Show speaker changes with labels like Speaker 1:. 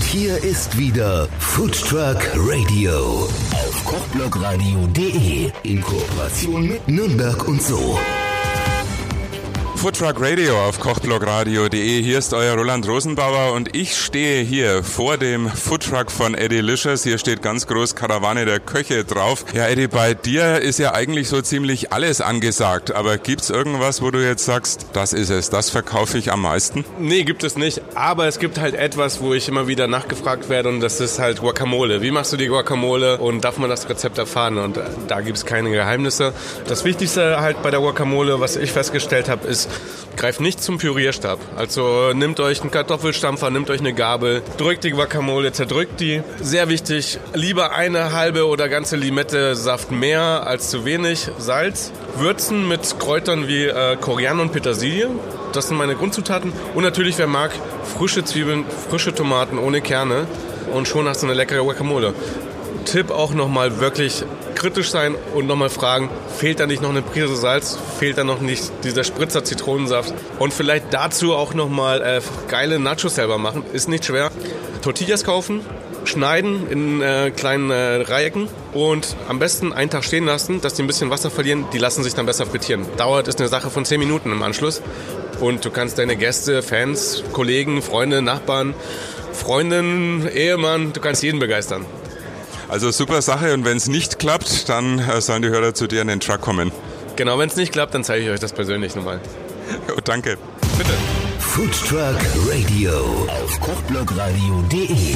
Speaker 1: Und hier ist wieder Food Truck Radio auf kochblogradio.de in Kooperation mit Nürnberg und so.
Speaker 2: Foodtruck Radio auf kochblogradio.de. Hier ist euer Roland Rosenbauer und ich stehe hier vor dem Foodtruck von Eddie Licious. Hier steht ganz groß Karawane der Köche drauf. Ja, Eddie, bei dir ist ja eigentlich so ziemlich alles angesagt. Aber gibt's irgendwas, wo du jetzt sagst, das ist es, das verkaufe ich am meisten?
Speaker 3: Nee, gibt es nicht. Aber es gibt halt etwas, wo ich immer wieder nachgefragt werde und das ist halt Guacamole. Wie machst du die Guacamole und darf man das Rezept erfahren? Und da gibt's keine Geheimnisse. Das Wichtigste halt bei der Guacamole, was ich festgestellt habe, ist, greift nicht zum Pürierstab. Also nehmt euch einen Kartoffelstampfer, nehmt euch eine Gabel, drückt die Guacamole, zerdrückt die. Sehr wichtig, lieber eine halbe oder ganze Limette Saft mehr als zu wenig. Salz, würzen mit Kräutern wie äh, Koriander und Petersilie. Das sind meine Grundzutaten. Und natürlich, wer mag, frische Zwiebeln, frische Tomaten ohne Kerne. Und schon hast du eine leckere Guacamole. Tipp auch nochmal wirklich kritisch sein und nochmal fragen, fehlt da nicht noch eine Prise Salz, fehlt da noch nicht dieser Spritzer Zitronensaft und vielleicht dazu auch nochmal äh, geile Nachos selber machen, ist nicht schwer. Tortillas kaufen, schneiden in äh, kleinen äh, Dreiecken und am besten einen Tag stehen lassen, dass die ein bisschen Wasser verlieren, die lassen sich dann besser frittieren. Dauert ist eine Sache von 10 Minuten im Anschluss und du kannst deine Gäste, Fans, Kollegen, Freunde, Nachbarn, Freundin, Ehemann, du kannst jeden begeistern.
Speaker 2: Also super Sache und wenn es nicht klappt, dann äh, sollen die Hörer zu dir in den Truck kommen.
Speaker 3: Genau, wenn es nicht klappt, dann zeige ich euch das persönlich nochmal.
Speaker 2: Oh, danke.
Speaker 3: Bitte.
Speaker 1: Food Truck Radio auf kochblogradio.de